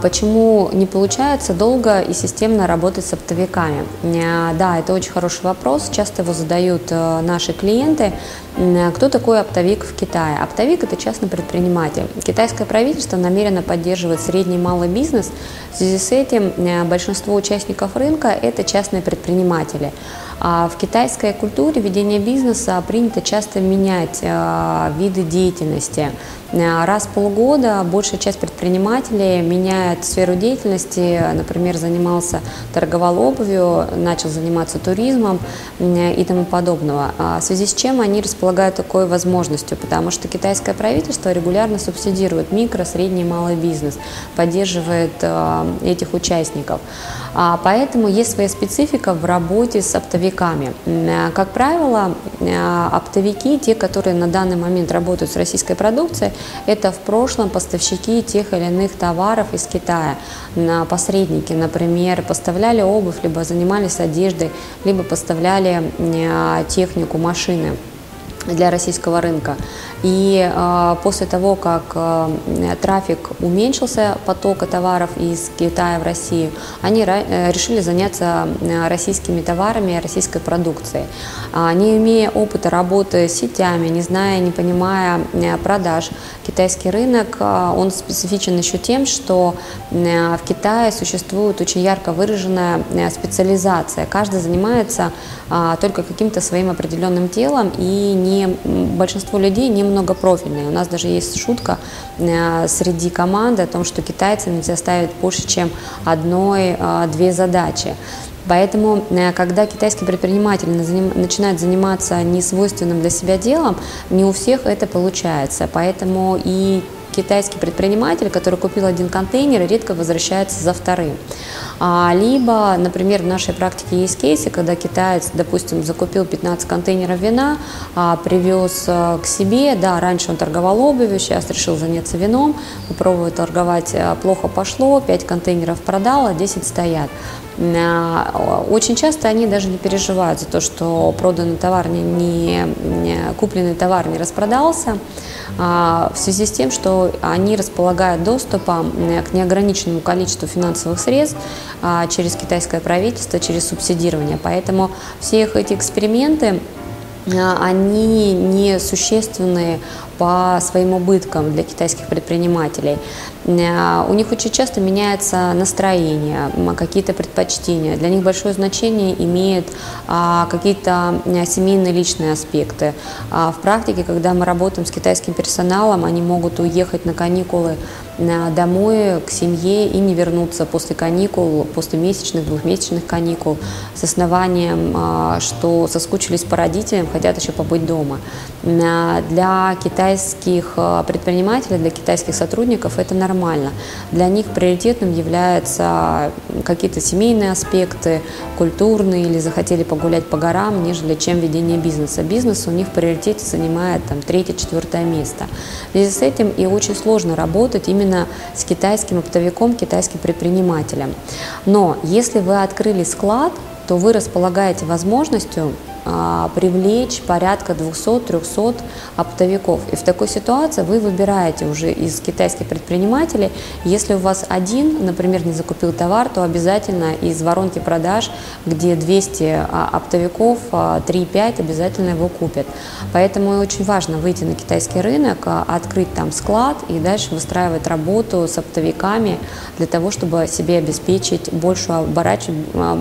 Почему не получается долго и системно работать с оптовиками? Э, да, это очень хороший вопрос. Часто его задают э, наши клиенты. Кто такой оптовик в Китае? Оптовик – это частный предприниматель. Китайское правительство намерено поддерживать средний и малый бизнес. В связи с этим э, большинство участников рынка – это частные предприниматели. А в китайской культуре ведения бизнеса принято часто менять э, виды деятельности. Э, раз в полгода большая часть предпринимателей меняет сферу деятельности, например, занимался, торговал обувью, начал заниматься туризмом э, и тому подобного. А в связи с чем они располагают такой возможностью, потому что китайское правительство регулярно субсидирует микро, средний и малый бизнес, поддерживает э, этих участников. А поэтому есть своя специфика в работе с оптовиками. Как правило, оптовики, те, которые на данный момент работают с российской продукцией, это в прошлом поставщики тех или иных товаров из Китая. На посредники, например, поставляли обувь, либо занимались одеждой, либо поставляли а, технику, машины для российского рынка. И э, после того, как э, трафик уменьшился, потока товаров из Китая в Россию, они э, решили заняться э, российскими товарами, российской продукцией. А, не имея опыта работы с сетями, не зная, не понимая э, продаж, китайский рынок, э, он специфичен еще тем, что э, в Китае существует очень ярко выраженная э, специализация. Каждый занимается э, только каким-то своим определенным делом, и не, большинство людей не многопрофильные. У нас даже есть шутка э, среди команды о том, что китайцы нельзя ставить больше, чем одной-две задачи. Поэтому, э, когда китайский предприниматель начинает заниматься несвойственным для себя делом, не у всех это получается. Поэтому и китайский предприниматель, который купил один контейнер, редко возвращается за вторым. А, либо, например, в нашей практике есть кейсы, когда китаец, допустим, закупил 15 контейнеров вина, а, привез а, к себе, да, раньше он торговал обувью, сейчас решил заняться вином, попробовал торговать, а, плохо пошло, 5 контейнеров продал, а 10 стоят. А, очень часто они даже не переживают за то, что проданный товар не, не, купленный товар не распродался, а, в связи с тем, что они располагают доступом к неограниченному количеству финансовых средств а, через китайское правительство, через субсидирование. Поэтому все их эти эксперименты они не существенные по своим убыткам для китайских предпринимателей. Э, у них очень часто меняется настроение, какие-то предпочтения. Для них большое значение имеют а, какие-то э, семейные личные аспекты. А в практике, когда мы работаем с китайским персоналом, они могут уехать на каникулы домой к семье и не вернуться после каникул, после месячных, двухмесячных каникул с основанием, а, что соскучились по родителям, хотят еще побыть дома. Для китайских э, предпринимателей, для китайских сотрудников это нормально. Для них приоритетным являются какие-то семейные аспекты, культурные или захотели погулять по горам, нежели чем ведение бизнеса. Бизнес у них в приоритете занимает там, третье-четвертое место. В связи с этим и очень сложно работать именно с китайским оптовиком, китайским предпринимателем. Но если вы открыли склад, то вы располагаете возможностью привлечь порядка 200-300 оптовиков. И в такой ситуации вы выбираете уже из китайских предпринимателей, если у вас один, например, не закупил товар, то обязательно из воронки продаж, где 200 а, оптовиков, 3-5 а, обязательно его купят. Поэтому очень важно выйти на китайский рынок, открыть там склад и дальше выстраивать работу с оптовиками для того, чтобы себе обеспечить большую оборач...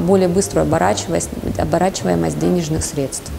более быструю оборачиваемость, оборачиваемость денежных средств.